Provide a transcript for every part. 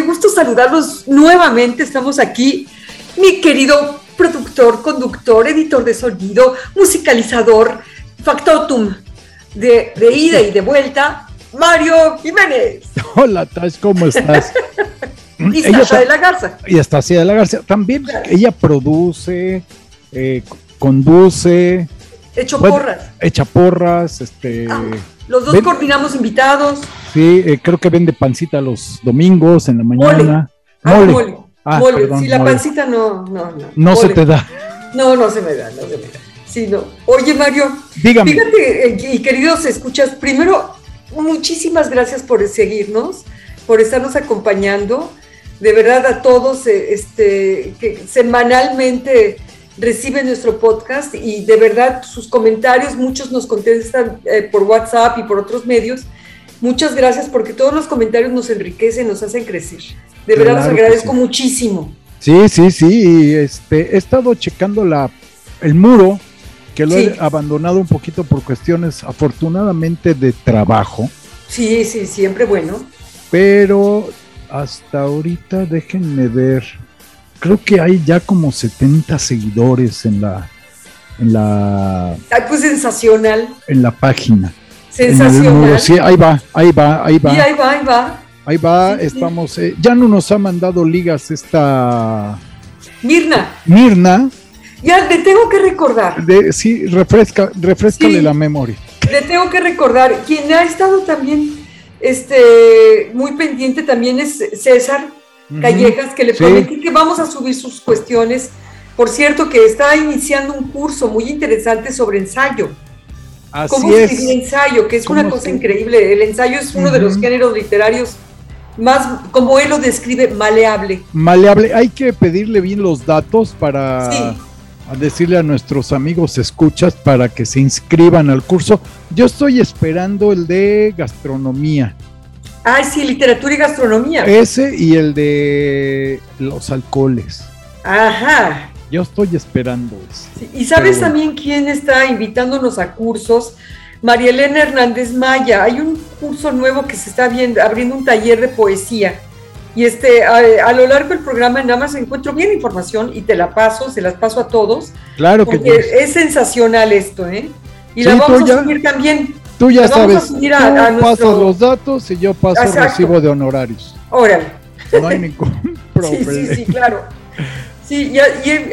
qué gusto saludarlos nuevamente. Estamos aquí, mi querido productor, conductor, editor de sonido, musicalizador, factotum de, de ida y de vuelta, Mario Jiménez. Hola, Tash, ¿cómo estás? y Sasha de la Garza. Y está de la Garza. También ella produce, eh, conduce. Hecho porras. Echa porras, este. Ah, los dos coordinamos invitados. Sí, eh, creo que vende pancita los domingos en la mañana. Ah, mole. Ah, mole. si la pancita no, no, no. No se te da. No, no se me da, no se me da. Sí, no. Oye, Mario. Dígame. Fíjate, eh, y queridos escuchas, primero, muchísimas gracias por seguirnos, por estarnos acompañando. De verdad, a todos, eh, este, que semanalmente reciben nuestro podcast y de verdad sus comentarios, muchos nos contestan por WhatsApp y por otros medios Muchas gracias porque todos los comentarios nos enriquecen, nos hacen crecer. De verdad los agradezco muchísimo. Sí, sí, sí. Este, he estado checando la, el muro, que lo he abandonado un poquito por cuestiones afortunadamente de trabajo. Sí, sí, siempre bueno. Pero hasta ahorita déjenme ver. Creo que hay ya como 70 seguidores en la en la Ay, pues sensacional. En la página. Sensacional. Sí, ahí va, ahí va, ahí va. Y ahí va, ahí va. Ahí va, estamos. Eh, ya no nos ha mandado ligas esta. Mirna. Mirna. Ya le tengo que recordar. De, sí, refresca, refrescale la memoria. Le tengo que recordar. Quien ha estado también este, muy pendiente también es César Callejas, que le prometí que vamos a subir sus cuestiones. Por cierto, que está iniciando un curso muy interesante sobre ensayo. Así cómo escribir ensayo, que es una cosa increíble. El ensayo es uno de los géneros literarios más, como él lo describe, maleable. Maleable. Hay que pedirle bien los datos para decirle a nuestros amigos escuchas para que se inscriban al curso. Yo estoy esperando el de gastronomía. Ah, sí, literatura y gastronomía. Ese y el de los alcoholes. Ajá. Yo estoy esperando eso. y sabes también quién está invitándonos a cursos. María Elena Hernández Maya. Hay un curso nuevo que se está viendo, abriendo un taller de poesía. Y este, a, lo largo del programa nada más encuentro bien información y te la paso, se las paso a todos. Claro que es sensacional esto, ¿eh? Y la vamos a subir también. Tú ya sabes, tú pasas los datos y yo paso el recibo de honorarios. Órale. No hay ningún problema. Sí, sí, sí, claro. Sí, y,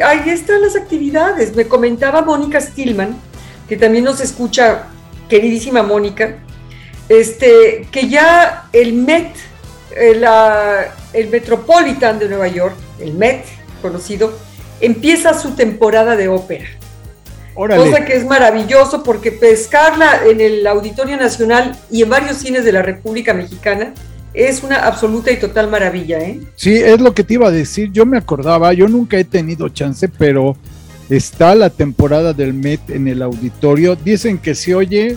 ahí están las actividades. Me comentaba Mónica Stillman, que también nos escucha, queridísima Mónica, este, que ya el Met, el, eh, el Metropolitan de Nueva York, el Met conocido, empieza su temporada de ópera. Cosa que es maravilloso porque pescarla en el Auditorio Nacional y en varios cines de la República Mexicana es una absoluta y total maravilla, ¿eh? Sí, es lo que te iba a decir. Yo me acordaba, yo nunca he tenido chance, pero está la temporada del Met en el auditorio. Dicen que se oye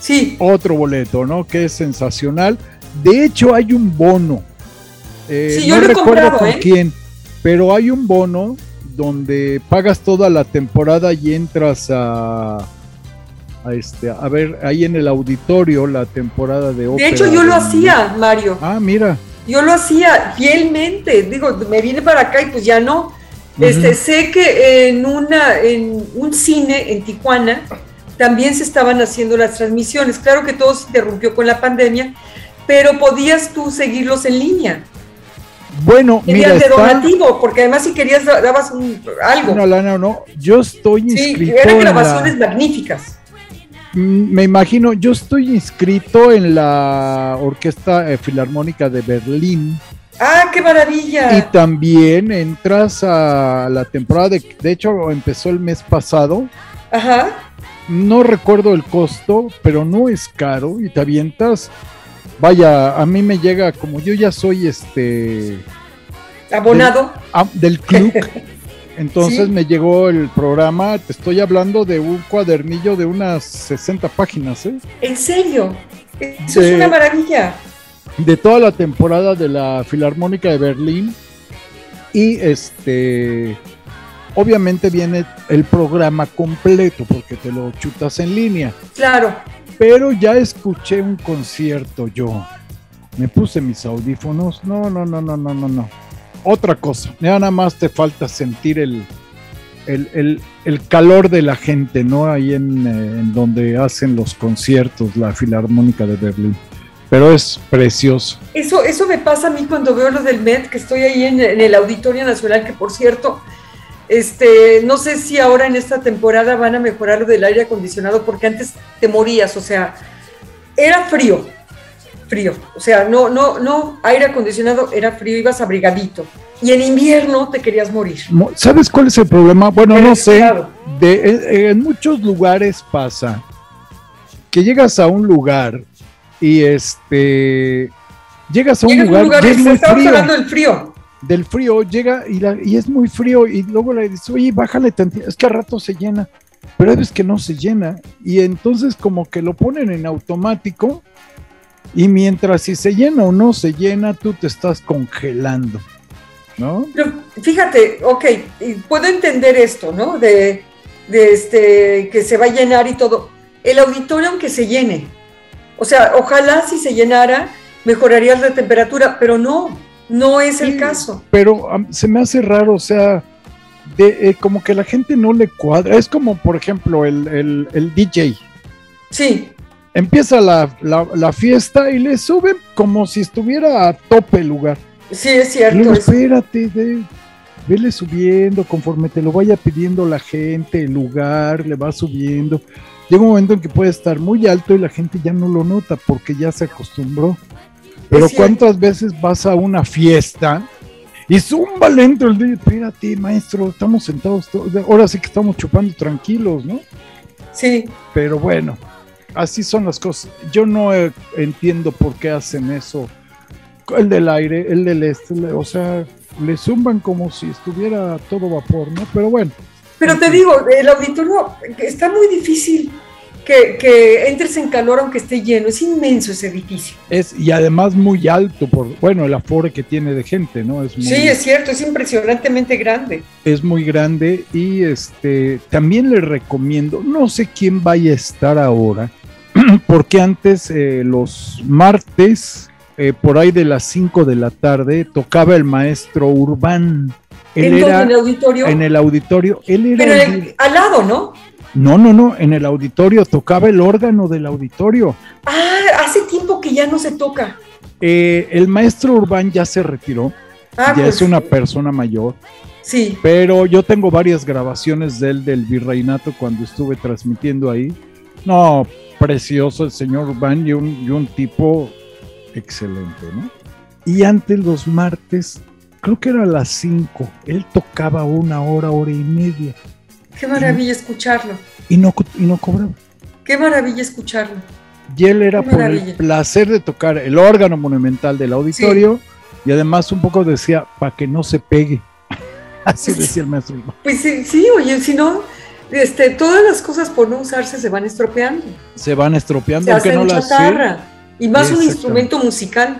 sí. otro boleto, ¿no? Que es sensacional. De hecho, hay un bono. Eh, sí, yo no lo recuerdo con ¿eh? quién, pero hay un bono donde pagas toda la temporada y entras a a, este, a ver ahí en el auditorio la temporada de ópera. De hecho, yo lo hacía, Mario. Ah, mira. Yo lo hacía fielmente. Digo, me vine para acá y pues ya no. Este, sé que en una, en un cine en Tijuana también se estaban haciendo las transmisiones. Claro que todo se interrumpió con la pandemia, pero podías tú seguirlos en línea. Bueno, mira, de donativo, porque además si querías dabas un, algo. No, no, no, yo estoy inscrito. Sí, eran grabaciones magníficas. Mm, me imagino, yo estoy inscrito en la Orquesta eh, Filarmónica de Berlín. ¡Ah, qué maravilla! Y también entras a la temporada de, de hecho, empezó el mes pasado. Ajá. No recuerdo el costo, pero no es caro y te avientas. Vaya, a mí me llega, como yo ya soy este. Abonado. del club. Entonces me llegó el programa, te estoy hablando de un cuadernillo de unas 60 páginas, ¿eh? ¿En serio? Eso es una maravilla. De toda la temporada de la Filarmónica de Berlín. Y este, obviamente viene el programa completo porque te lo chutas en línea. Claro. Pero ya escuché un concierto yo Me puse mis audífonos. No, no, no, no, no, no, no. Otra cosa. Nada más te falta sentir el, el, calor de la gente, ¿no? Ahí en, eh, en, donde hacen los conciertos, la Filarmónica de Berlín. Pero es precioso. Eso, eso me pasa a mí cuando veo lo del Met, que estoy ahí en, en el Auditorio Nacional, que por cierto, este, no sé si ahora en esta temporada van a mejorar lo del aire acondicionado, porque antes te morías, o sea, era frío, frío. O sea, no, no, no, aire acondicionado era frío, ibas abrigadito. Y en invierno te querías morir. ¿Sabes cuál es el problema? Bueno, no sé. De, en muchos lugares pasa que llegas a un lugar y este llegas a un lugar, y es muy frío. hablando del frío. Del frío llega y, y es muy frío y luego le dices, oye, bájale tantito, es que a rato se llena, pero es que no se llena y entonces como que lo ponen en automático y mientras si se llena o no se llena, tú te estás congelando, ¿no? Pero fíjate, ok, puedo entender esto, ¿no? De, de este, que se va a llenar y todo. El auditorio, aunque se llene, o sea, ojalá si se llenara, mejoraría la temperatura, pero no, no es el caso. Pero se me hace raro, o sea, de, eh, como que la gente no le cuadra. Es como, por ejemplo, el, el, el DJ. Sí empieza la, fiesta y le suben como si estuviera a tope el lugar. Sí, es cierto. Luego, espérate, vele subiendo conforme te lo vaya pidiendo la gente, el lugar, le va subiendo. Llega un momento en que puede estar muy alto y la gente ya no lo nota porque ya se acostumbró. Pero ¿cuántas veces vas a una fiesta y zumba lento el día? Espérate, maestro, estamos sentados, ahora sí que estamos chupando tranquilos, ¿no? Sí. Pero bueno, así son las cosas. Yo no eh, entiendo por qué hacen eso. El del aire, el del este, o sea, le zumban como si estuviera todo vapor, ¿no? Pero bueno. Pero te digo, el auditorio está muy difícil que, entres en calor aunque esté lleno. Es inmenso ese edificio. Es, y además muy alto, por bueno, el aforo que tiene de gente, ¿no? Es sí, es cierto, es impresionantemente grande. Es muy grande y este también le recomiendo, no sé quién vaya a estar ahora, porque antes eh, los martes, eh, por ahí de las 5 de la tarde, tocaba el maestro Urbán. ¿En, el auditorio? En el auditorio. Él era Pero al lado, ¿no? No, no, no, en el auditorio tocaba el órgano del auditorio. Ah, hace tiempo que ya no se toca. Eh, el maestro Urbán ya se retiró, ah, ya es pues una persona mayor. Sí. Pero yo tengo varias grabaciones de él del virreinato cuando estuve transmitiendo ahí. No, precioso el señor Van y un, tipo excelente, ¿no? Y antes los martes, creo que era a las 5, él tocaba una hora, hora y media. Qué maravilla escucharlo. Y no, y no cobraba. Qué maravilla escucharlo. Y él era por el placer de tocar el órgano monumental del auditorio y además un poco decía, para que no se pegue. Así decía el maestro. Pues sí, sí, oye, si no, este, todas las cosas por no usarse se van estropeando. Se van estropeando, aunque no las Y más un instrumento musical.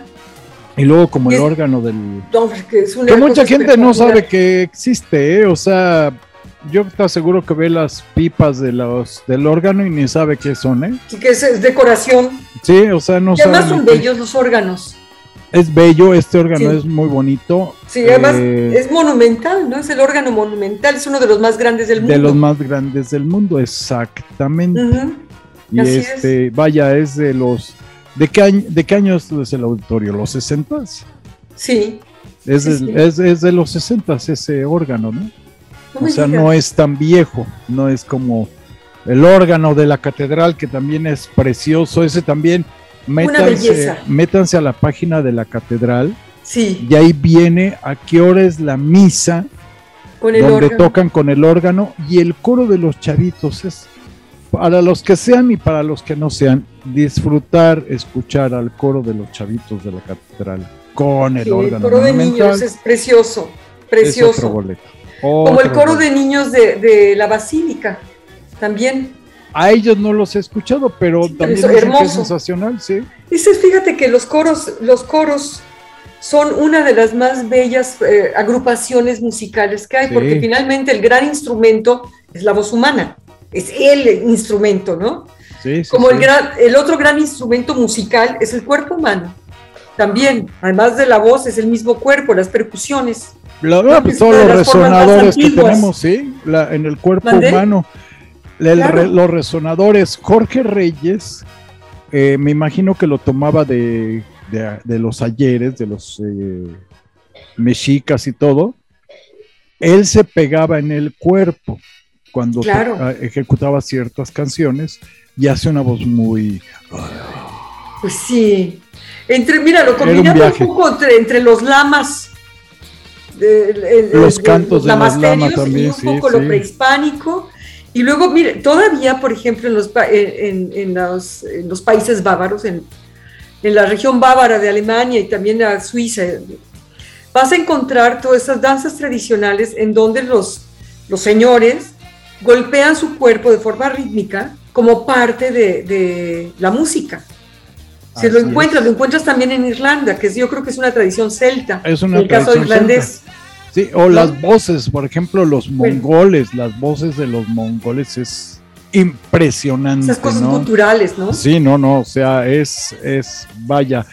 Y luego como el órgano del... que, mucha gente no sabe que existe, ¿eh? o sea, yo estoy seguro que ve las pipas de los del órgano y ni sabe qué son, ¿eh? que es, decoración. Sí, o sea, no y además son bellos los órganos es bello, este órgano es muy bonito. Sí, además eh, es monumental, ¿no? Es el órgano monumental, es uno de los más grandes del mundo. De los más grandes del mundo, exactamente. Y este, vaya, es de los. ¿De qué, año, ¿De qué año es el auditorio? ¿Los 60? Sí. Es, de, los 60 ese órgano, ¿no? o sea, no es tan viejo, no es como el órgano de la catedral, que también es precioso, ese también métanse, métanse a la página de la catedral. Sí. Y ahí viene a qué hora es la misa, donde tocan con el órgano y el coro de los chavitos es para los que sean y para los que no sean, disfrutar, escuchar al coro de los chavitos de la catedral con el órgano. El coro de niños es precioso, precioso. Como el coro de niños de, de la basílica, también. A ellos no los he escuchado, pero también es, sensacional, sí. Dices, fíjate que los coros, los coros son una de las más bellas eh, agrupaciones musicales que hay, porque finalmente el gran instrumento es la voz humana, es el instrumento, ¿no? Sí, sí, Como El, gran, el otro gran instrumento musical es el cuerpo humano. también, además de la voz, es el mismo cuerpo, las percusiones. La, todos los resonadores que tenemos, sí, en el cuerpo humano. Los resonadores. Jorge Reyes, eh, me imagino que lo tomaba de, los ayeres, de los eh, mexicas y todo. Él se pegaba en el cuerpo cuando ah, ejecutaba ciertas canciones y hace una voz muy. Pues sí. Entre, mira, lo combinaba un, poco entre, los lamas. los cantos de, los lamas también. un poco lo prehispánico. Y luego, mire, todavía, por ejemplo, en los, en, los, países bávaros, en, la región bávara de Alemania y también a Suiza, vas a encontrar todas esas danzas tradicionales en donde los, los señores golpean su cuerpo de forma rítmica como parte de la música. Si lo encuentras, lo encuentras también en Irlanda, que yo creo que es una tradición celta. Es una el caso irlandés. Sí, o las voces, por ejemplo, los mongoles, las voces de los mongoles es impresionante. Esas cosas culturales, ¿no? Sí, no, no, o sea, es, es, vaya.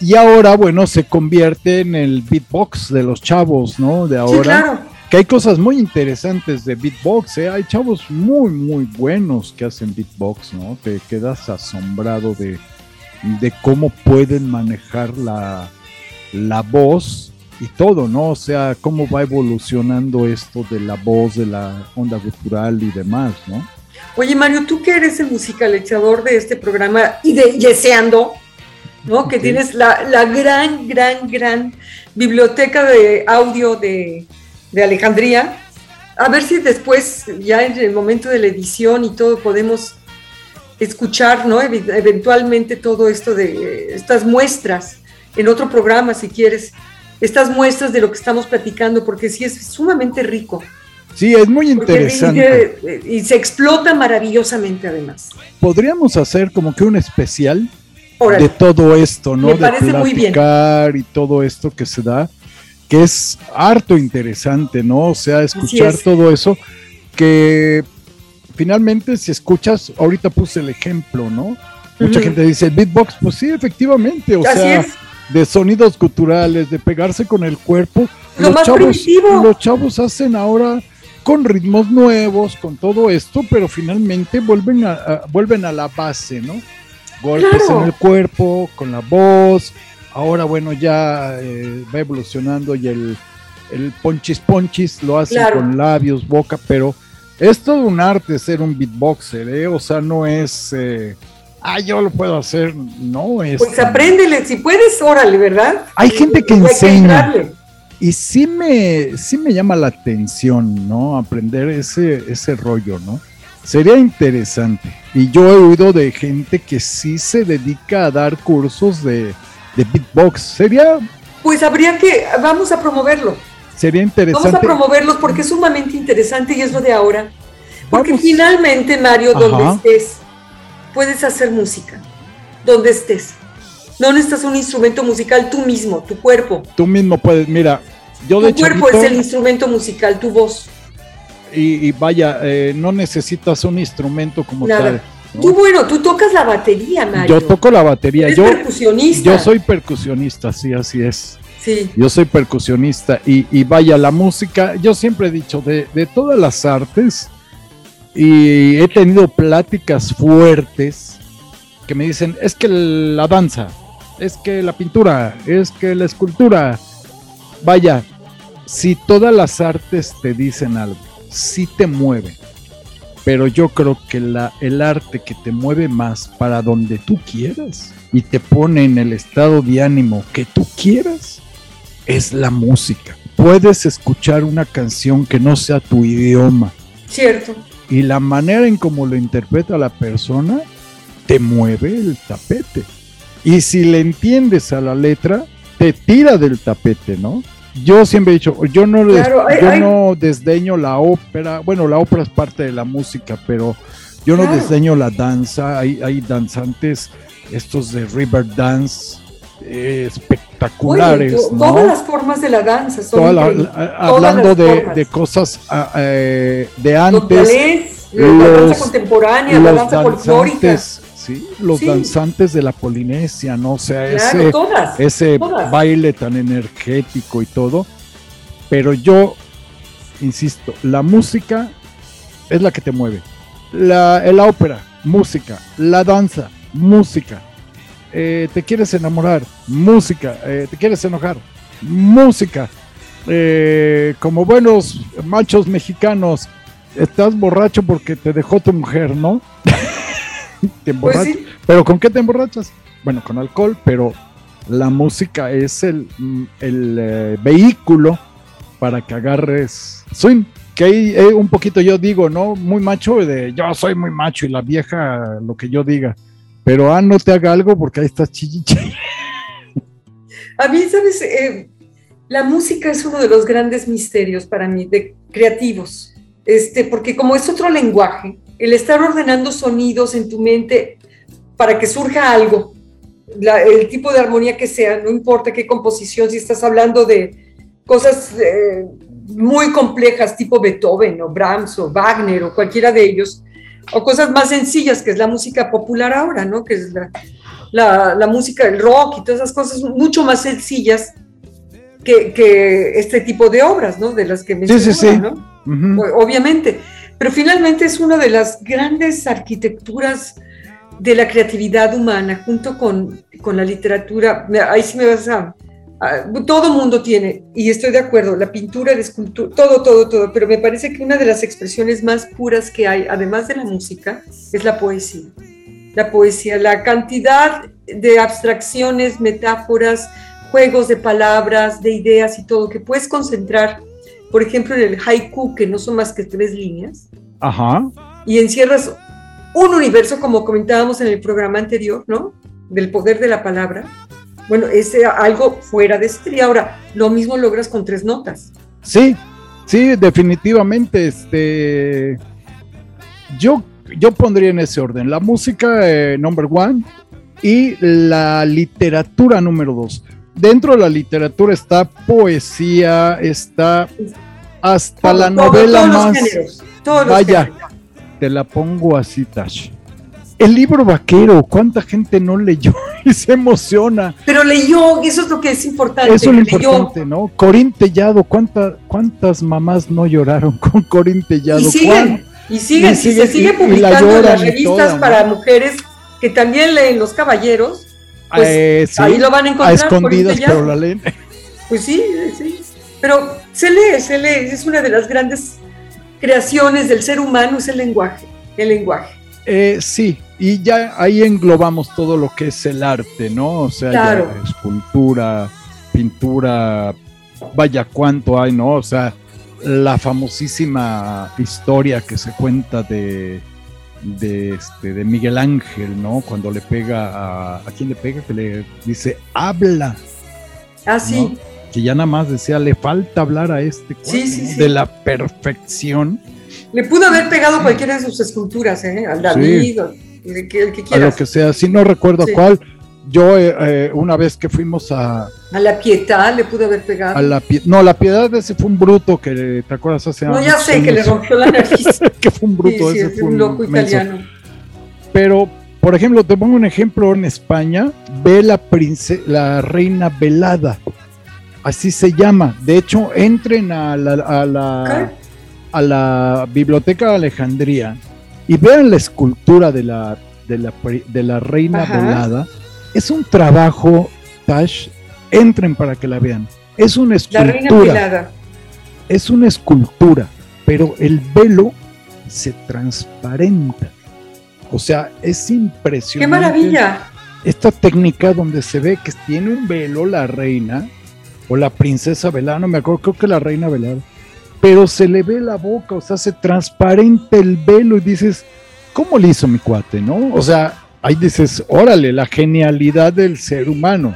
Y ahora, bueno, se convierte en el beatbox de los chavos, ¿no? De ahora. Sí, claro. Que hay cosas muy interesantes de beatbox, ¿eh? Hay chavos muy, muy buenos que hacen beatbox, ¿no? Te quedas asombrado de, de cómo pueden manejar la, la voz y todo, ¿no? O sea, cómo va evolucionando esto de la voz, de la onda cultural y demás, ¿no? Oye, Mario, tú que eres el musicalizador de este programa y de Yeseando, ¿no? Que tienes la, gran, gran, gran biblioteca de audio de, de Alejandría. A ver si después, ya en el momento de la edición y todo, podemos escuchar, ¿no? Eventualmente todo esto de estas muestras en otro programa, si quieres, estas muestras de lo que estamos platicando, porque sí es sumamente rico. Sí, es muy interesante. Y, se explota maravillosamente además. Podríamos hacer como que un especial de todo esto, ¿no? Me parece muy bien. y todo esto que se da, que es harto interesante, ¿no? O sea, escuchar todo eso que finalmente si escuchas, ahorita puse el ejemplo, ¿no? Mucha gente dice, beatbox, pues sí, efectivamente, o sea, de sonidos culturales, de pegarse con el cuerpo. Lo los chavos, Los chavos hacen ahora con ritmos nuevos, con todo esto, pero finalmente vuelven a, vuelven a la base, ¿no? Golpes en el cuerpo, con la voz. Ahora, bueno, ya eh, va evolucionando y el, el ponchis ponchis lo hacen con labios, boca, pero es todo un arte ser un beatboxer, ¿eh? O sea, no es. Eh, ah, yo lo puedo hacer. No es. Pues apréndele, si puedes, órale, ¿verdad? Hay gente que enseña. y sí me, sí me llama la atención, ¿no? Aprender ese, ese rollo, ¿no? Sería interesante. Y yo he oído de gente que sí se dedica a dar cursos de, de beatbox. Sería. Pues habría que. Vamos a promoverlo sería interesante. Vamos a promoverlos porque es sumamente interesante y es lo de ahora. Porque finalmente, Mario, donde estés, puedes hacer música. Donde estés. No necesitas un instrumento musical tú mismo, tu cuerpo. Tú mismo puedes, mira, yo de Tu cuerpo es el instrumento musical, tu voz. Y, vaya, eh, no necesitas un instrumento como tal. Tú, bueno, tú tocas la batería, Mario. Yo toco la batería. Eres yo, percusionista. Yo soy percusionista, sí, así es. Yo soy percusionista y, vaya, la música, yo siempre he dicho, de, todas las artes, y he tenido pláticas fuertes que me dicen, es que la danza, es que la pintura, es que la escultura, vaya, si todas las artes te dicen algo, si te mueven, pero yo creo que la, el arte que te mueve más para donde tú quieras y te pone en el estado de ánimo que tú quieras, es la música. Puedes escuchar una canción que no sea tu idioma. Cierto. Y la manera en cómo lo interpreta la persona te mueve el tapete. Y si le entiendes a la letra, te tira del tapete, ¿no? Yo siempre he dicho, yo no, yo no desdeño la ópera, bueno, la ópera es parte de la música, pero yo no desdeño la danza, hay, hay danzantes, estos de River Dance, espectaculares. Todas las formas de la danza son Hablando de, cosas ah, eh, de antes. la danza contemporánea, la danza folclórica. ¿sí? Los Sí. danzantes de la Polinesia, ¿no? O sea, Claro, ese, todas. ese todas. baile tan energético y todo. Pero yo, insisto, la música es la que te mueve. La, la ópera, música. La danza, música. Eh, te quieres enamorar, música. Eh, te quieres enojar, música. Eh, como buenos machos mexicanos, estás borracho porque te dejó tu mujer, ¿no? te Pues emborrachas. sí, ¿Pero con qué te emborrachas? Bueno, con alcohol, pero la música es el, mm, el eh, vehículo para que agarres swing. Que ahí eh, un poquito yo digo, ¿no? Muy macho de yo soy muy macho y la vieja lo que yo diga. Pero ah, no te haga algo porque ahí estás chilliche. A mí, ¿sabes? Eh, la música es uno de los grandes misterios para mí, de creativos, este, porque como es otro lenguaje, el estar ordenando sonidos en tu mente para que surja algo, el tipo de armonía que sea, no importa qué composición, si estás hablando de cosas eh, muy complejas, tipo Beethoven o Brahms o Wagner o cualquiera de ellos, o cosas más sencillas, que es la música popular ahora, ¿no? Que es la, la, la música, el rock y todas esas cosas mucho más sencillas que, que este tipo de obras, ¿no? De las que Sí, sí, mencionaba, sí. ¿no? Obviamente. Pero finalmente es una de las grandes arquitecturas de la creatividad humana, junto con, con la literatura. Me- Ahí sí me vas a- Todo mundo tiene, y estoy de acuerdo, la pintura, la escultura, todo, todo, todo, pero me parece que una de las expresiones más puras que hay, además de la música, es la poesía. La poesía, la cantidad de abstracciones, metáforas, juegos de palabras, de ideas y todo, que puedes concentrar, por ejemplo, en el haiku, que no son más que tres líneas, Ajá. y encierras un universo, como comentábamos en el programa anterior, ¿no? Del poder de la palabra. Bueno, es eh, algo fuera de serie. Ahora, lo mismo logras con tres notas. Sí, sí, definitivamente. Este, yo, yo pondría en ese orden la música eh, number one y la literatura número dos. Dentro de la literatura está poesía, está hasta la todo, novela todos los más. géneros, todos los Vaya, géneros. te la pongo así, Tash. El libro vaquero, ¿cuánta gente no leyó y se emociona? Pero leyó, eso es lo que es importante. Eso es lo leyó. importante, ¿no? Corín Tellado, ¿cuánta, ¿cuántas mamás no lloraron con Corín Tellado? Y ¿Cuán- siguen, y siguen, Y se sigue la publicando en las revistas toda, ¿no? para mujeres que también leen Los Caballeros. Pues, Eh, sí, ahí lo van a a encontrar. escondidas, Corín pero la leen. Pues sí, sí. Pero se lee, se lee. Es una de las grandes creaciones del ser humano, es el lenguaje. El lenguaje. Eh, sí, y ya ahí englobamos todo lo que es el arte, ¿no? O sea, ya escultura, pintura, vaya cuánto hay, ¿no? O sea, la famosísima historia que se cuenta de, de, este, de Miguel Ángel, ¿no? Cuando le pega a... ¿A quién le pega? Que le dice, habla. Ah, sí. que ya nada más decía, le falta hablar a este Sí, sí, sí. de la perfección Le pudo haber pegado cualquiera de sus esculturas, ¿eh? Al David, o el que, el que a lo quieras. que sea, si no recuerdo Sí. cuál. Yo eh, eh, una vez que fuimos a, A la Pietà le pudo haber pegado. a la no, la piedad ese fue un bruto que te acuerdas hace no, ya sé que le años? rompió la nariz. que fue un bruto, ese es fue un loco menso. italiano. Pero, por ejemplo, te pongo un ejemplo en España, ve la la reina velada, así se llama. De hecho, entren a la, a la, a la biblioteca de Alejandría y vean la escultura de la, de la, de la reina Ajá. velada. Es un trabajo, Tash, entren para que la vean. Es una escultura es una escultura, pero el velo se transparenta. O sea, es ¡Qué impresionante. maravilla! Esta técnica donde se ve que tiene un velo la reina o la princesa velada, no me acuerdo, creo que la reina velada, pero se le ve la boca, o sea, se transparente el velo y dices, ¿cómo le hizo mi cuate, no? O sea, ahí dices, órale, la genialidad del ser humano.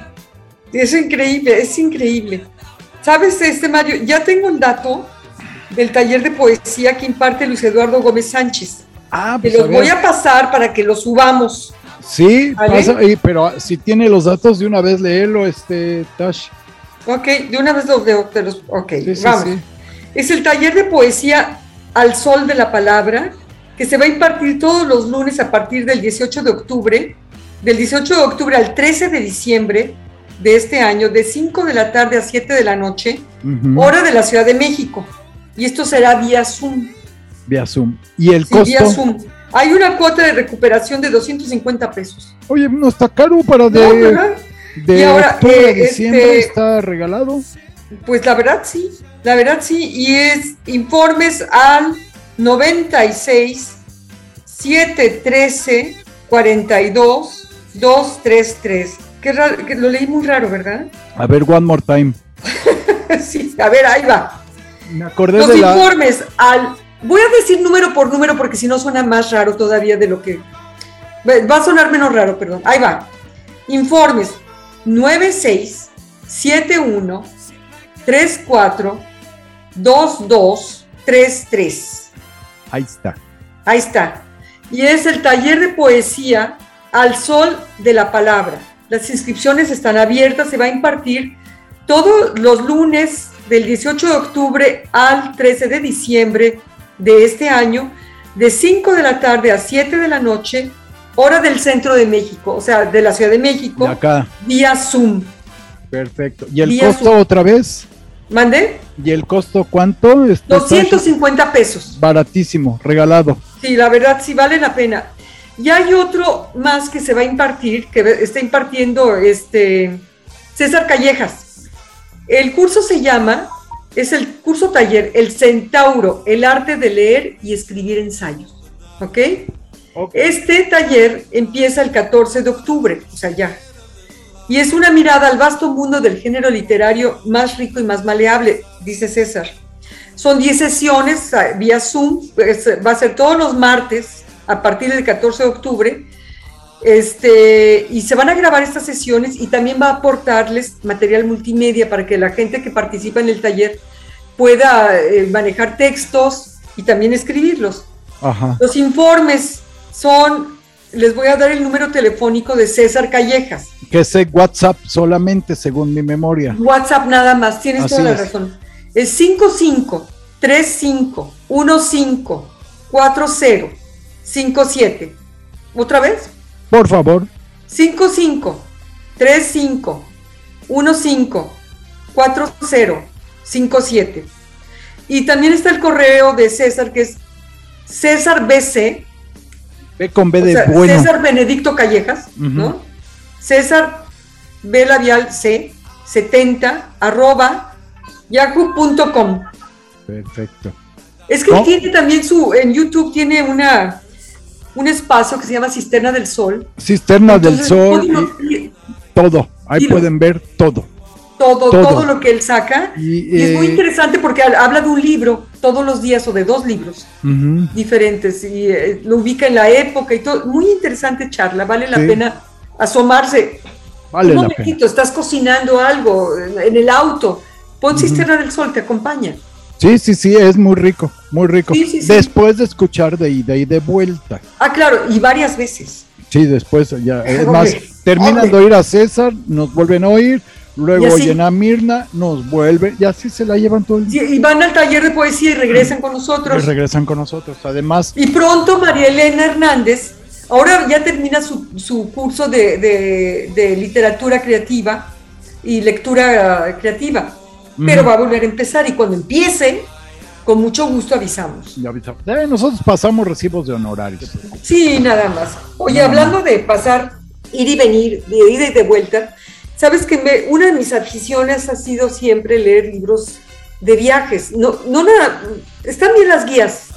Es increíble, es increíble. ¿Sabes, este Mario? Ya tengo el dato del taller de poesía que imparte Luis Eduardo Gómez Sánchez. Ah, Te pues los a ver. voy a pasar para que los subamos. Sí, ¿Vale? pasa- pero si tiene los datos de una vez, léelo, este, Tash. Ok, de una vez los veo. te los- ok, Sí, sí, vamos. sí. Es el taller de poesía Al Sol de la Palabra que se va a impartir todos los lunes a partir del 18 de octubre, del 18 de octubre al 13 de diciembre de este año, de 5 de la tarde a 7 de la noche, hora de la Ciudad de México. Y esto será vía Zoom. Vía Zoom. ¿Y el Sí, costo? vía Zoom. Hay una cuota de recuperación de 250 pesos. Oye, no está caro para de, de Y ahora, octubre a eh, diciembre, este- está regalado. Pues la verdad sí, la verdad sí. Y es informes al 96 713 42 233. Qué raro, que lo leí muy raro, ¿verdad? A ver, one more time. sí, a ver, ahí va. Me acordé Los de la. informes al. Voy a decir número por número porque si no suena más raro todavía de lo que. Va a sonar menos raro, perdón. Ahí va. Informes 96 71 34 22 33. Ahí está. Ahí está. Y es el taller de poesía al sol de la palabra. Las inscripciones están abiertas, se va a impartir todos los lunes del 18 de octubre al 13 de diciembre de este año, de 5 de la tarde a 7 de la noche, hora del centro de México, o sea, de la Ciudad de México, De acá. vía Zoom. Perfecto. ¿Y el Vía costo Zoom. otra vez? ¿Mandé? ¿Y el costo cuánto? Está 250 pesos. Baratísimo, regalado. Sí, la verdad sí vale la pena. Y hay otro más que se va a impartir, que está impartiendo este César Callejas. El curso se llama, es el curso taller El Centauro, el arte de leer y escribir ensayos. ¿Ok? Este taller empieza el 14 de octubre, o sea, ya. Y es una mirada al vasto mundo del género literario más rico y más maleable, dice César. Son 10 sesiones ah, vía Zoom, es- va a ser todos los martes a partir del 14 de octubre. Este, y se van a grabar estas sesiones y también va a aportarles material multimedia para que la gente que participa en el taller pueda eh, manejar textos y también escribirlos. Ajá. Los informes son, les voy a dar el número telefónico de César Callejas. Que es WhatsApp solamente, según mi memoria. WhatsApp nada más, tienes Así toda la es. razón. Es 55 35 15 40 57. ¿Otra vez? Por favor. 55 35 15 40 57. Y también está el correo de César que es César BC, Con B o de sea, bueno. César Benedicto Callejas. ¿no? César B labial C 70 arroba yahoo.com. Perfecto. Es que tiene también su, en YouTube tiene una, un espacio que se llama Cisterna del Sol. Cisterna del Sol y todo. Ahí pueden ver todo. Todo, todo. todo, lo que él saca. Y, Y es muy eh, interesante porque ha- habla de un libro todos los días o de dos libros ujú. diferentes y eh, lo ubica en la época y todo. Muy interesante charla, vale la Sí. pena asomarse. Vale un la pena. momentito, estás cocinando algo en, el auto, pon. Cisterna del Sol, te acompaña. Sí, sí, sí, es muy rico, muy rico. Sí, sí. Después de escuchar de ida y de vuelta. Ah, claro, y varias veces. Sí, después ya. Es más, terminan de oír a César, nos vuelven a oír, luego Y así. oyen a Mirna, nos vuelven, y así se la llevan todo el día. Y, y van al taller de poesía y regresan con Y nosotros. regresan con nosotros. Además, Y pronto María Elena Hernández, ahora ya termina su, su curso de, de- de literatura creativa y lectura creativa, pero va a volver a empezar y cuando empiece, con mucho gusto avisamos. ya avisamos. Eh, nosotros pasamos recibos de honorarios. Sí, nada más. Oye, hablando de pasar, ir y venir, de ida y de vuelta, sabes que me- una de mis aficiones ha sido siempre leer libros de viajes. No, no nada, están bien las guías,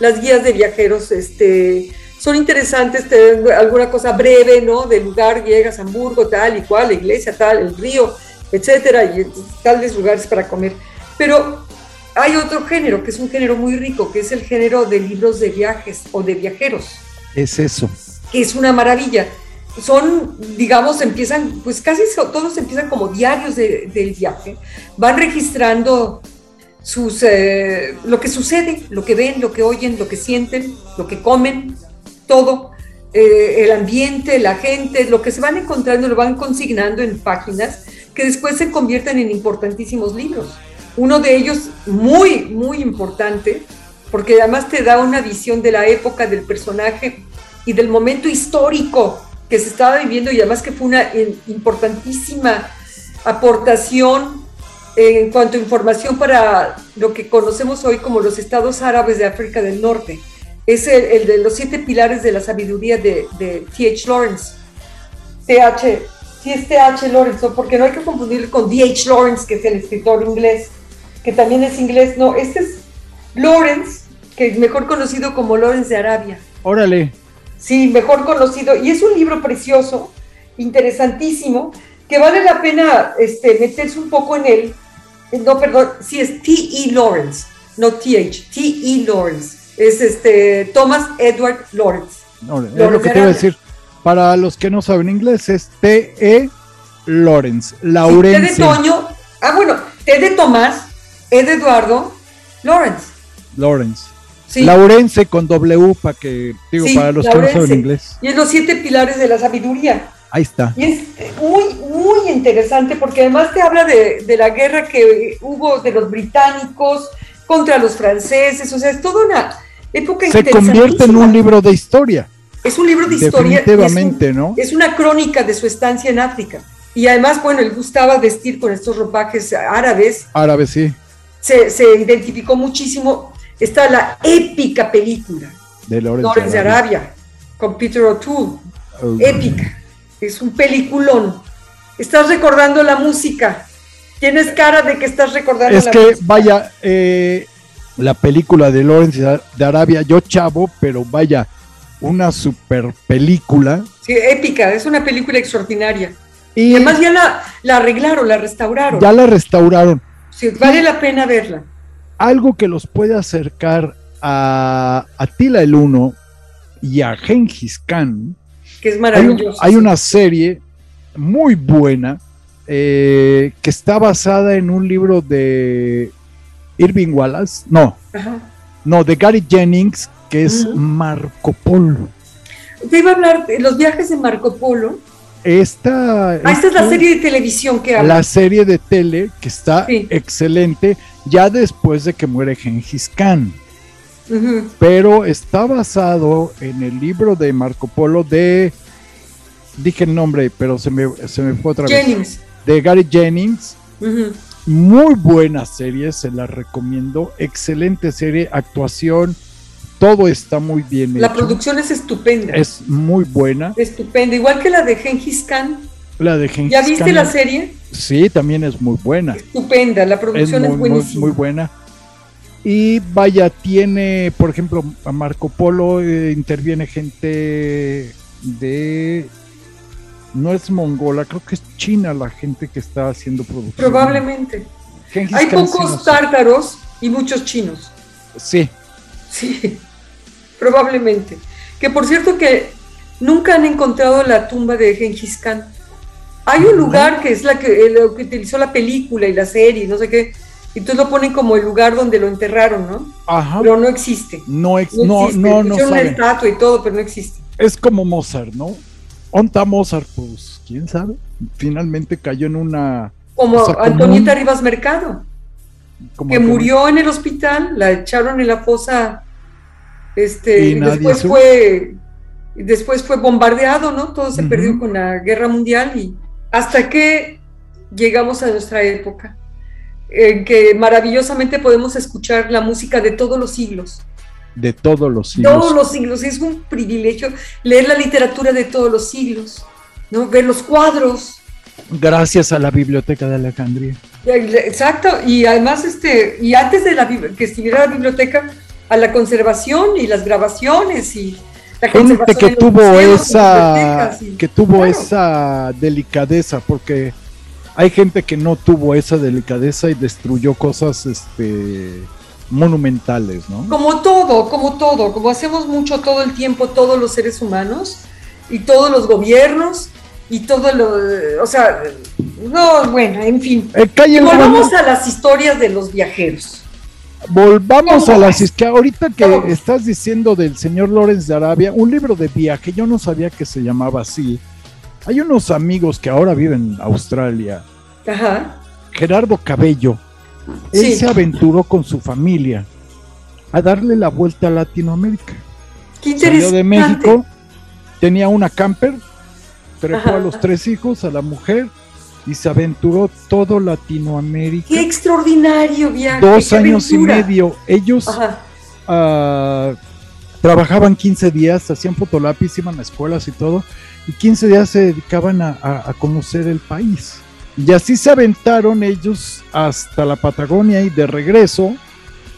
las guías de viajeros, este, son interesantes, te alguna cosa breve, ¿no? Del lugar, llegas a Hamburgo, tal y cual, la iglesia, tal, el río, etcétera, y tales lugares para comer. Pero hay otro género, que es un género muy rico, que es el género de libros de viajes o de viajeros Es eso. que es una maravilla. Son, digamos, empiezan, pues casi todos empiezan como diarios de- del viaje. Van registrando sus, eh, lo que sucede, lo que ven, lo que oyen, lo que sienten, lo que comen, todo. Eh, el ambiente, la gente, lo que se van encontrando, lo van consignando en páginas que después se convierten en importantísimos libros. Uno de ellos, muy, muy importante, porque además te da una visión de la época del personaje y del momento histórico que se estaba viviendo y además que fue una importantísima aportación en cuanto a información para lo que conocemos hoy como los estados árabes de África del Norte. Es el, de los siete pilares de la sabiduría de, de T.H. Lawrence. T.H. Sí, es T.H. Lawrence, porque no hay que confundirlo con D.H. Lawrence, que es el escritor inglés, que también es inglés. No, este es Lawrence, que es mejor conocido como Lawrence de Arabia. Órale. Sí, mejor conocido. Y es un libro precioso, interesantísimo, que vale la pena este, meterse un poco en él. Eh, no, perdón, sí es T.E. Lawrence, no T.H., T.E. Lawrence. Es este Thomas Edward Lawrence. No, es lo que te iba a decir. Para los que no saben inglés, es T.E. Lawrence. Laurence. T de Toño. Ah, bueno, T de Tomás, E de Eduardo, Lawrence. Lawrence. Sí. Laurence con W para que, digo, para los que no saben inglés. Y es los siete pilares de la sabiduría. Ahí está. Y es muy, muy interesante porque además te habla de, de la guerra que hubo de los británicos contra los franceses, o sea, es toda una época Se convierte en un libro de historia. Es un libro de historia. Definitivamente, ¿no? Es una crónica de su estancia en África. Y además, bueno, él gustaba vestir con estos ropajes árabes. Árabes, sí. Se, se identificó muchísimo está la épica película de Lawrence, de Arabia, con Peter O'Toole. Oh. épica. Es un peliculón. Estás recordando la música. Tienes cara de que estás recordando es que, vaya, eh, la película de Lawrence de Arabia, yo chavo, pero vaya, una super película. Sí, épica, es una película extraordinaria. Y, además ya la, la, arreglaron, la restauraron. Ya la restauraron. Sí, vale la pena verla algo que los puede acercar a Atila el Uno y a Genghis Khan. Que es maravilloso. Hay, una serie muy buena eh, que está basada en un libro de Irving Wallace. No, no, de Gary Jennings, que es Marco Polo. Te iba a hablar de los viajes de Marco Polo. Esta, ah, esta es la serie de televisión que habla. La serie de tele que está excelente ya después de que muere Gengis Khan. Pero está basado en el libro de Marco Polo de. Dije el nombre, pero se me, se me fue otra vez. De Gary Jennings. Muy buena serie, se la recomiendo. Excelente serie, actuación. Todo está muy bien. La producción es estupenda. Es muy buena. Estupenda, igual que la de Gengis Khan. La de Gengis ¿Ya viste la serie? Sí, también es muy buena. Estupenda, la producción es, buenísima. Muy, buena. Y vaya, tiene, por ejemplo, a Marco Polo eh, interviene gente de. No es mongola, creo que es China la gente que está haciendo producción. Probablemente. Hay pocos tártaros y muchos chinos. Sí. Sí, probablemente. Que por cierto que nunca han encontrado la tumba de Genghis Khan. Hay un lugar que es la que, lo que utilizó la película y la serie, no sé qué, entonces lo ponen como el lugar donde lo enterraron, ¿no? Ajá. Pero no existe. No, ex no, existe. no, no, una estatua y todo, pero no existe. Es como Mozart, ¿no? ¿Onta Mozart? Pues, quién sabe. Finalmente cayó en una... Como Antonieta Rivas Mercado, que murió en el hospital, la echaron en la fosa, este, y después fue, después fue bombardeado, ¿no? Todo se perdió con la guerra mundial y hasta que llegamos a nuestra época, en que maravillosamente podemos escuchar la música de todos los siglos. De todos los siglos. Todos los siglos, es un privilegio leer la literatura de todos los siglos, ¿no? ver los cuadros. Gracias a la Biblioteca de Alejandría. Exacto, y además, este, y antes de la, que estuviera la biblioteca, a la conservación y las grabaciones y gente que tuvo esa que tuvo esa delicadeza porque hay gente que no tuvo esa delicadeza y destruyó cosas este monumentales, ¿no? Como todo, como todo, como hacemos mucho todo el tiempo todos los seres humanos y todos los gobiernos y todo lo, o sea, no, bueno, en fin. Eh, Volvamos a las historias de los viajeros. Volvamos a las que ahorita que estás diciendo del señor Lorenz de Arabia, un libro de viaje, yo no sabía que se llamaba así. Hay unos amigos que ahora viven en Australia. Ajá. Gerardo Cabello. Él se aventuró con su familia a darle la vuelta a Latinoamérica. Qué interesante. Salió de México, tenía una camper, trepó a los tres hijos, a la mujer, y se aventuró todo Latinoamérica. Qué extraordinario viaje. Dos años aventura. y medio. Ellos ah, trabajaban 15 días, hacían fotolápiz, iban a escuelas y todo, y 15 días se dedicaban a, a- a conocer el país. Y así se aventaron ellos hasta la Patagonia y de regreso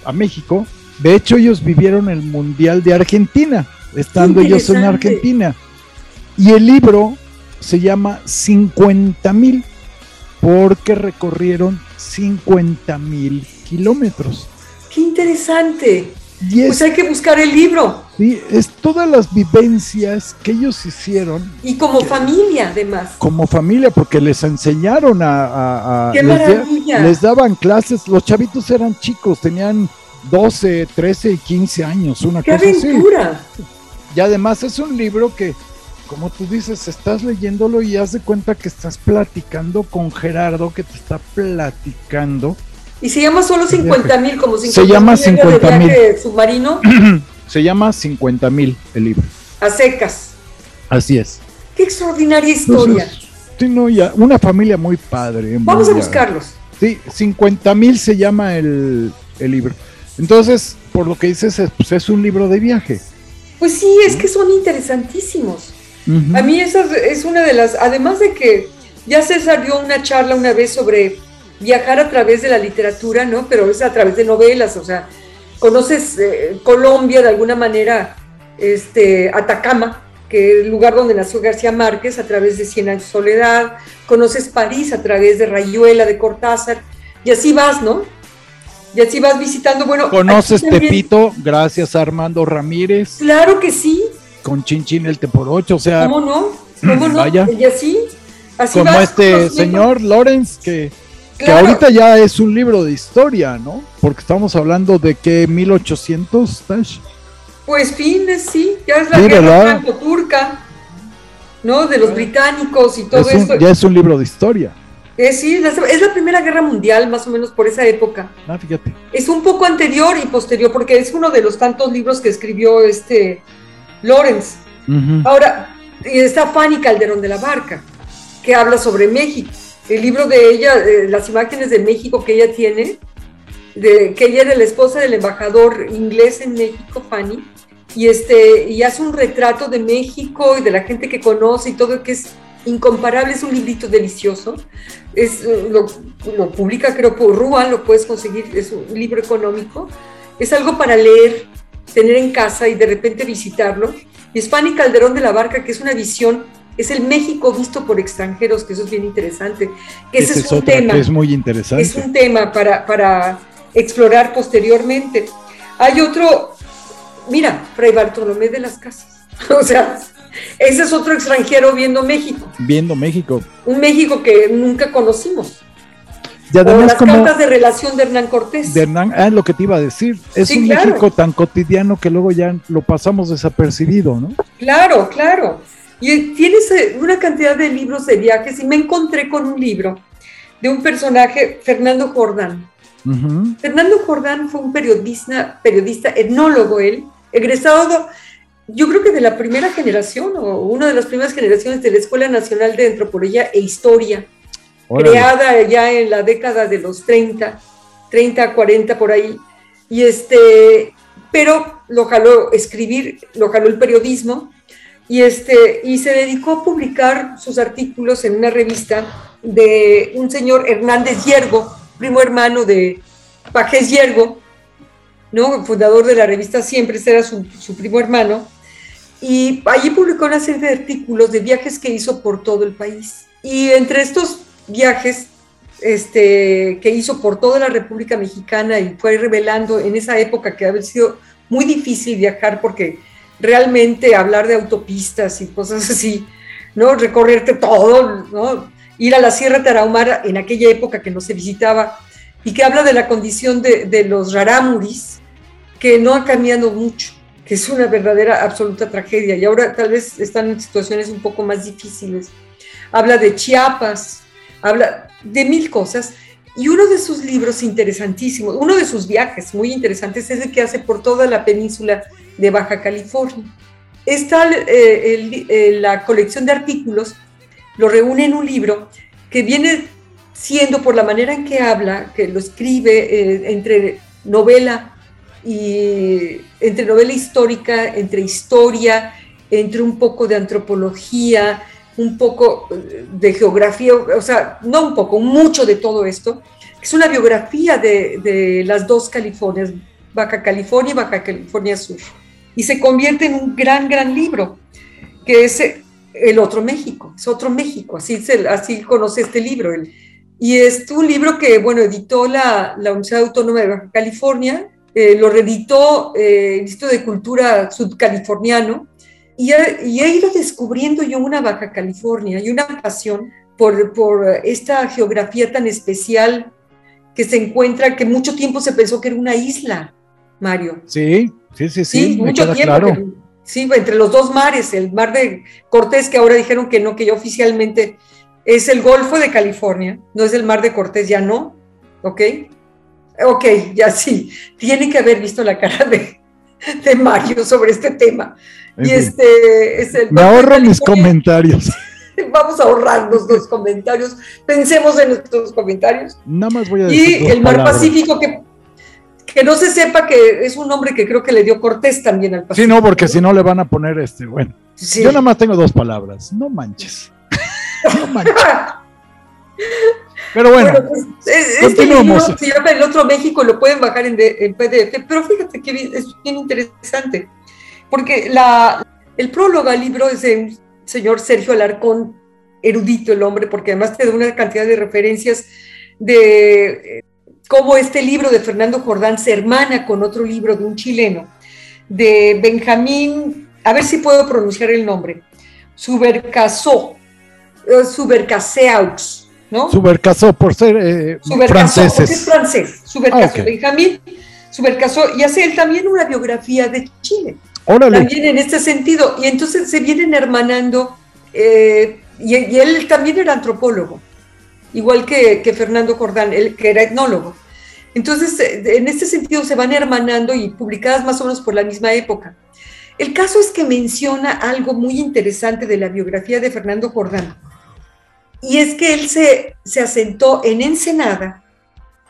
a México. De hecho, ellos vivieron el Mundial de Argentina, estando ellos en. Argentina. Y el libro se llama 50 mil, porque recorrieron 50 mil kilómetros. Qué interesante. Y es Pues hay que buscar el libro. Sí, es todas las vivencias que ellos hicieron Y como familia, además. como familia, porque les enseñaron a... a- a- ¡Qué les, maravilla! les daban clases, los chavitos eran chicos, tenían 12, 13 y 15 años, una ¡Qué cosa así. aventura! Y además es un libro que, como tú dices, estás leyéndolo y haz de cuenta que estás platicando con Gerardo, que te está platicando. Y se llama solo 50 mil, como 50 Se llama mil de 50,000. viaje submarino Se llama 50 mil el libro. a secas. Así es. Qué extraordinaria historia. Entonces, sí, no, ya, una familia muy padre. Vamos a buscarlos. Sí, 50 mil se llama el, el libro. Entonces, por lo que dices, es, pues es un libro de viaje. Pues sí, es que son interesantísimos. A mí esa es una de las, además de que ya César dio una charla una vez sobre viajar a través de la literatura, ¿no? Pero es a través de novelas, o sea, conoces eh, Colombia de alguna manera, este, Atacama, que es el lugar donde nació García Márquez, a través de Cien años de soledad, conoces París a través de Rayuela, de Cortázar, y así vas, ¿no? Y así vas visitando, bueno... Conoces Tepito, gracias a Armando Ramírez, Claro que sí, con Chinchín el Teporocho, o sea, ¿cómo no? ¿Cómo no? Vaya. Y así, así como este señor Lorenz, que, que ahorita ya es un libro de historia, ¿no? Porque estamos hablando de que 1800, Tash. Pues fines, sí, ya es la Sí, guerra franco-turca, ¿no? De los británicos y todo Es un- esto. ya es un libro de historia. Eh, sí, es la primera guerra mundial, más o menos por esa época. Ah, fíjate. Es un poco anterior y posterior, porque es uno de los tantos libros que escribió este Lawrence. Ujú. Ahora, y está Fanny Calderón de la Barca, que habla sobre México. El libro de ella, eh, las imágenes de México que ella tiene, de, que ella era la esposa del embajador inglés en México, Fanny, y, este, y hace un retrato de México y de la gente que conoce y todo, que es incomparable, es un librito delicioso. Es, eh, lo, lo publica creo por Rúa, lo puedes conseguir, es un libro económico. Es algo para leer, tener en casa y de repente visitarlo. Y Fanny Calderón de la Barca, que es una visión, es el México visto por extranjeros, que eso es bien interesante. Que ese es un otra tema que es muy interesante. es un tema para, para explorar posteriormente. Hay otro, mira, Fray Bartolomé de las Casas. O sea, ese es otro extranjero viendo México, Viendo México. un México que nunca conocimos. Y O además las como cartas de relación de Hernán Cortés. de Hernán, ah, lo que te iba a decir, es Sí, un claro. México tan cotidiano que luego ya lo pasamos desapercibido, ¿no? Claro, claro. Y tienes eh, una cantidad de libros de viajes y me encontré con un libro de un personaje, Fernando Jordán. Fernando Jordán fue un periodista, periodista, etnólogo él, egresado, yo creo que de la primera generación o una de las primeras generaciones de la Escuela Nacional de Antropología e Historia, Órale. creada ya en la década de los 30, 30, 40 por ahí. Y este, pero lo jaló escribir, lo jaló el periodismo y este y se dedicó a publicar sus artículos en una revista de un señor Hernández Hiergo, primo hermano de Pajés Hiergo, ¿no? fundador de la revista Siempre, era su, su primo hermano, y allí publicó una serie de artículos de viajes que hizo por todo el país. Y entre estos viajes este, que hizo por toda la República Mexicana y fue revelando en esa época que había sido muy difícil viajar porque realmente hablar de autopistas y cosas así, ¿no? Recorrerte todo, ¿no? Ir a la Sierra Tarahumara en aquella época que no se visitaba y que habla de la condición de, de los rarámuris, que no ha cambiado mucho, que es una verdadera, absoluta tragedia y ahora tal vez están en situaciones un poco más difíciles. Habla de Chiapas, habla de mil cosas. Y uno de sus libros interesantísimos, uno de sus viajes muy interesantes es el que hace por toda la península de Baja California. Está eh, eh, la colección de artículos, lo reúne en un libro que viene siendo por la manera en que habla, que lo escribe eh, entre novela y entre novela histórica, entre historia, entre un poco de antropología, un poco de geografía, o sea, no un poco, mucho de todo esto. Es una biografía de, de las dos Californias, Baja California y Baja California Sur. Y se convierte en un gran, gran libro, que es El Otro México, es Otro México, así, se, así conoce este libro. y es un libro que, bueno, editó la, la Universidad Autónoma de Baja California, eh, lo reeditó eh, el Instituto de Cultura Sudcaliforniano, y he, ido descubriendo yo una Baja California y una pasión por, por esta geografía tan especial que se encuentra, que mucho tiempo se pensó que era una isla, Mario. Sí, sí, sí, sí. mucho tiempo. sí, entre los dos mares, el mar de Cortés, que ahora dijeron que no, que ya oficialmente es el Golfo de California, no es el mar de Cortés, ya no, ¿ok? Ok, ya sí. Tiene que haber visto la cara de, de Mario sobre este tema. Y este es el. Me ahorro mis comentarios. Vamos a ahorrarnos los comentarios. Pensemos en nuestros comentarios. Nada más voy a decir. Y el Mar Pacífico, que, que no se sepa que es un nombre que creo que le dio Cortés también al Pacífico. Sí, no, porque si no le van a poner este. Bueno, yo nada más tengo dos palabras. No manches. No manches. Pero bueno, pues, este libro se llama El Otro México, lo pueden bajar en, en PDF, pero fíjate que es bien interesante porque la, el prólogo al libro es de un señor Sergio Alarcón, erudito el hombre, porque además te da una cantidad de referencias de eh, cómo este libro de Fernando Jordán se hermana con otro libro de un chileno, de Benjamín, a ver si puedo pronunciar el nombre, Subercasó, eh, Subercaseaux, ¿no? Subercasó por ser eh, franceses. francés, Subercasó, ah, Benjamín Subercasó, y hace él también una biografía de Chile. También en este sentido. Y entonces se vienen hermanando, eh, y, él también era antropólogo, igual que, Fernando Jordán, él que era etnólogo. Entonces, eh, en este sentido se van hermanando y publicadas más o menos por la misma época. El caso es que menciona algo muy interesante de la biografía de Fernando Jordán. Y es que él se, se asentó en Ensenada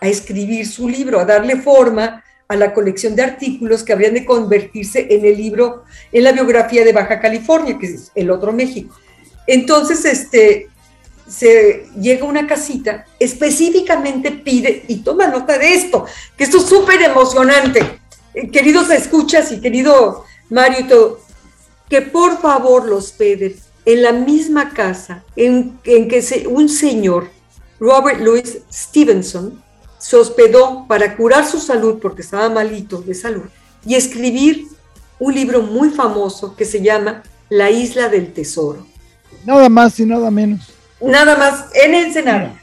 a escribir su libro, a darle forma, a la colección de artículos que habrían de convertirse en el libro, en la biografía de Baja California, que es el otro México. Entonces, este, se llega a una casita, específicamente pide, y toma nota de esto, que esto es súper emocionante, eh, queridos escuchas y querido Mario y todo, que por favor los pedes en la misma casa en, en que se, un señor, Robert Louis Stevenson, se hospedó para curar su salud porque estaba malito de salud y escribir un libro muy famoso que se llama La Isla del Tesoro. Nada más y nada menos. Nada más en Ensenada.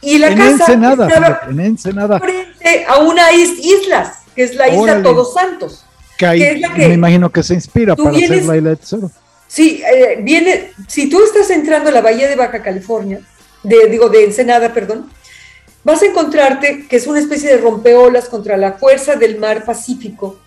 Y la en casa Ensenada, estaba en Ensenada. frente a una isla, que es la isla Todos Santos. Que, ahí, me imagino que se inspira para hacer la isla del tesoro. Sí, eh, viene, si tú estás entrando a la bahía de Baja California, de, digo, de Ensenada, perdón, vas a encontrarte que es una especie de rompeolas contra la fuerza del mar Pacífico,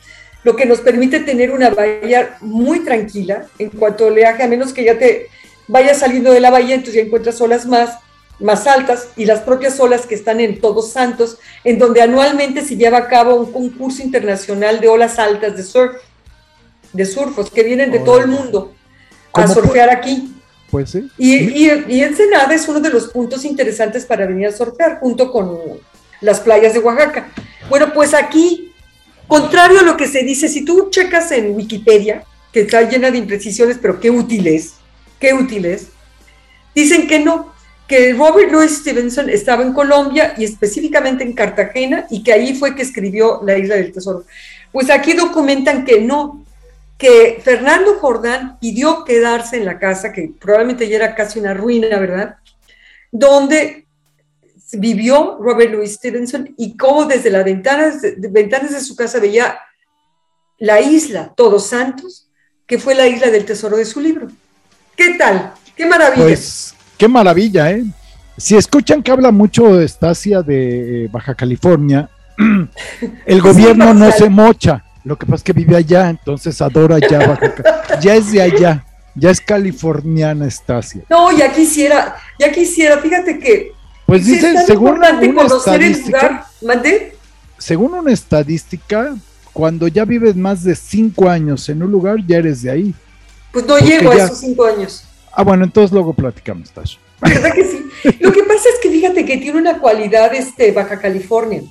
lo que nos permite tener una bahía muy tranquila en cuanto al oleaje, a menos que ya te vayas saliendo de la bahía, entonces ya encuentras olas más, más altas y las propias olas que están en Todos Santos, en donde anualmente se lleva a cabo un concurso internacional de olas altas de surf, de surfos, que vienen de todo el mundo a surfear aquí. Pues sí. Y, y, y, Ensenada es uno de los puntos interesantes para venir a surfear, junto con las playas de Oaxaca. Bueno, pues aquí, contrario a lo que se dice, si tú checas en Wikipedia, que está llena de imprecisiones, pero qué útil es, qué útil es, dicen que no, que Robert Louis Stevenson estaba en Colombia y específicamente en Cartagena y que ahí fue que escribió La Isla del Tesoro. Pues aquí documentan que no, que Fernando Jordán pidió quedarse en la casa, que probablemente ya era casi una ruina, ¿verdad? Donde vivió Robert Louis Stevenson y cómo desde las ventanas de, ventanas de su casa veía la isla Todos Santos, que fue la isla del tesoro de su libro. ¿Qué tal? ¡Qué maravilla! Pues, qué maravilla, ¿eh? Si escuchan que habla mucho de eh, Baja California, el gobierno no se mocha. Lo que pasa es que vive allá, entonces adora ya Baja California. Ya es de allá, ya es californiana Estasia. No, ya quisiera, ya quisiera, fíjate que. Pues dice, según una estadística. ¿Mandé? según una estadística, cuando ya vives más de cinco años en un lugar, ya eres de ahí. Pues no llego ya- a esos cinco años. Ah, bueno, entonces luego platicamos, Tash. ¿Verdad que sí? Lo que pasa es que fíjate que tiene una cualidad este Baja California.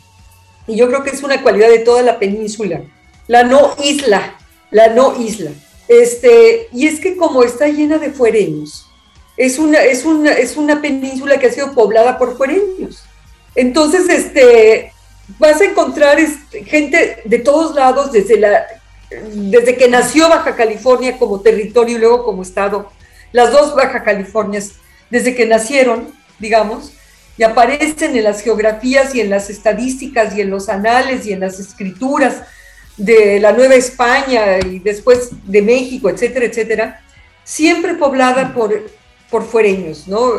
Y yo creo que es una cualidad de toda la península. La no isla. La no isla. Este, y es que como está llena de fuereños, es una, es una, es una península que ha sido poblada por fuereños. Entonces, este, vas a encontrar este, gente de todos lados, desde, la, desde que nació Baja California como territorio y luego como estado, las dos Baja Californias, desde que nacieron, digamos, y aparecen en las geografías y en las estadísticas y en los anales y en las escrituras de la Nueva España y después de México, etcétera, etcétera, siempre poblada por, por fuereños, ¿no?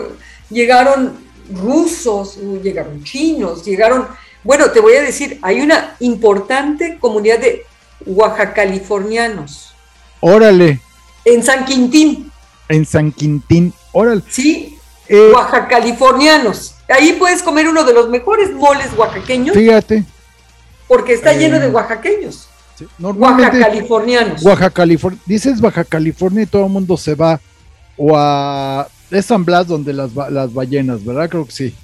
Llegaron rusos, llegaron chinos, llegaron, bueno, te voy a decir, hay una importante comunidad de oaxacalifornianos Órale, en San Quintín, en San Quintín, órale. ¿sí? Eh, Oaxacalifornianos. Ahí puedes comer uno de los mejores moles oaxaqueños fíjate, porque está lleno de Eh, oaxaqueños, sí, normalmente oaxacalifornianos. Baja California, dices Baja California y todo el mundo se va o a es San Blas donde las, las ballenas, ¿verdad? Creo que sí.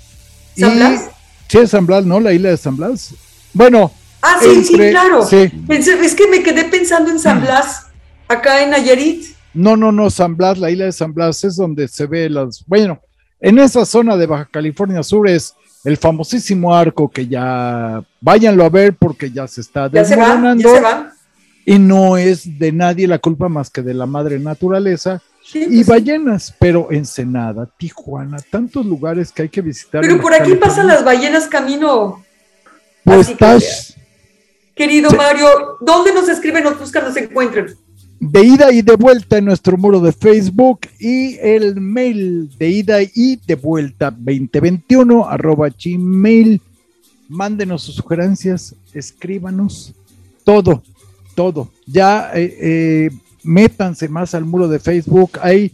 ¿San Y- Blas? Sí, es San Blas, ¿no? La isla de San Blas. Bueno, Ah, sí, sí, claro. sí. Pensé- es que me quedé pensando en San Blas, acá en Nayarit. No, no, no, San Blas, la isla de San Blas es donde se ve las. Bueno, en esa zona de Baja California Sur es el famosísimo arco que ya váyanlo a ver porque ya se está Ya se va, ya desmoronando se va. y no es de nadie la culpa más que de la madre naturaleza Sí, y pues ballenas, pero Ensenada, Tijuana, tantos lugares que hay que visitar. Pero por aquí pasan las ballenas camino. Pues así que Querido Sí. Mario, ¿dónde nos escriben, nos buscan, nos encuentran? De ida y de vuelta en nuestro muro de Facebook y el mail de ida y de vuelta 2021 arroba gmail. Mándenos sus sugerencias, escríbanos todo, todo. Ya eh, eh, métanse más al muro de Facebook. Ahí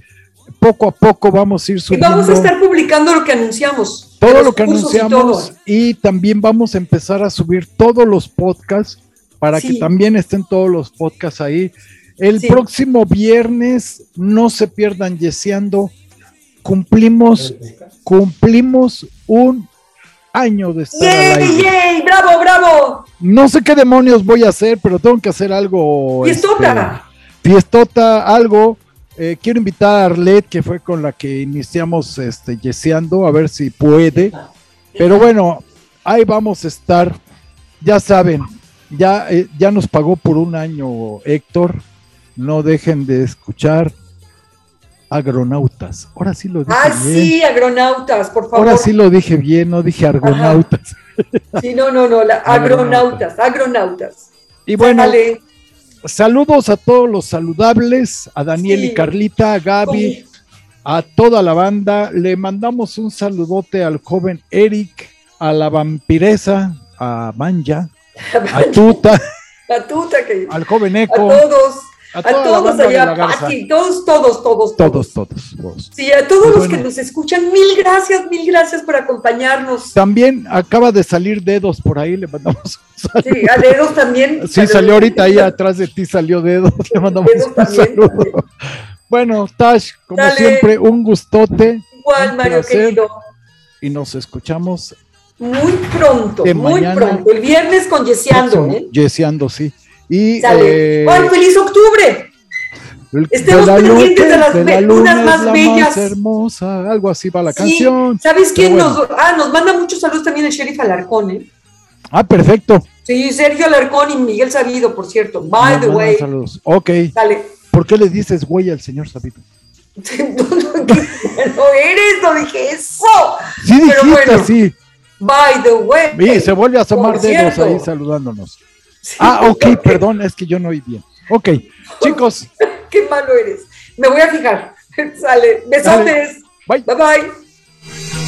poco a poco vamos a ir Y subiendo vamos a estar publicando lo que anunciamos. todo lo que y anunciamos y, también vamos a empezar a subir todos los podcasts para que también estén todos los podcasts ahí. El Sí. próximo viernes, no se pierdan yeseando, cumplimos, cumplimos un año de estar al ¡Yay, aire. yay! ¡Bravo, bravo! No sé qué demonios voy a hacer, pero tengo que hacer algo. ¡Fiestota! este, fiestota, algo. Eh, quiero invitar a Arlet, que fue con la que iniciamos este, yeseando, a ver si puede. Pero bueno, ahí vamos a estar. Ya saben, ya, eh, ya nos pagó por un año Héctor. No dejen de escuchar agronautas. Ahora sí lo dije Ah, bien. sí, agronautas, por favor. Ahora sí lo dije bien, no dije argonautas. Sí, no, no, no, la- Agronautas. agronautas. Y bueno, saludos a todos los saludables, a Daniel Sí. y Carlita, a Gaby, a toda la banda. Le mandamos un saludote al joven Eric, a la vampiresa, a Manja, a Tuta, La tuta que. al joven A Eco, todos, a a todos allá, Garza. Pati, todos, todos, todos, Todos, todos, todos. Sí, a todos Pues los que nos escuchan, mil gracias, mil gracias por acompañarnos. También acaba de salir dedos por ahí, le mandamos un saludo. Sí, a Dedos también. Sí, salió ahorita ahí atrás de ti, salió dedos. Le mandamos Dedos un también, saludo. también. Bueno, Tash, como Dale. siempre, un gustote Igual, Un Mario placer. querido. y nos escuchamos Muy pronto, muy mañana. pronto. El viernes con Yeseando, ¿eh? yeseando, sí. Y Sale. eh, ¡Ay, feliz octubre! el- estemos pendientes de las de ve- la luna unas es más la bellas. hermosa, algo así va la Sí, canción. ¿Sabes quién nos.? Ah, nos manda muchos saludos también el sheriff Alarcón, ¿eh? Ah, perfecto. Sí, Sergio Alarcón y Miguel Sabido, por cierto. By the way. saludos. Ok. Dale. ¿Por qué le dices güey al señor Sabido? no, no, que- no eres, no dije eso. Sí, dijiste Pero bueno. así. By the way. Y se vuelve a asomar dedos cierto. ahí saludándonos. Sí, Ah, ok, perdón, es que yo no oí bien. Ok, chicos, Qué malo eres. Me voy a fijar. Sale. Besotes. Bye. Bye bye.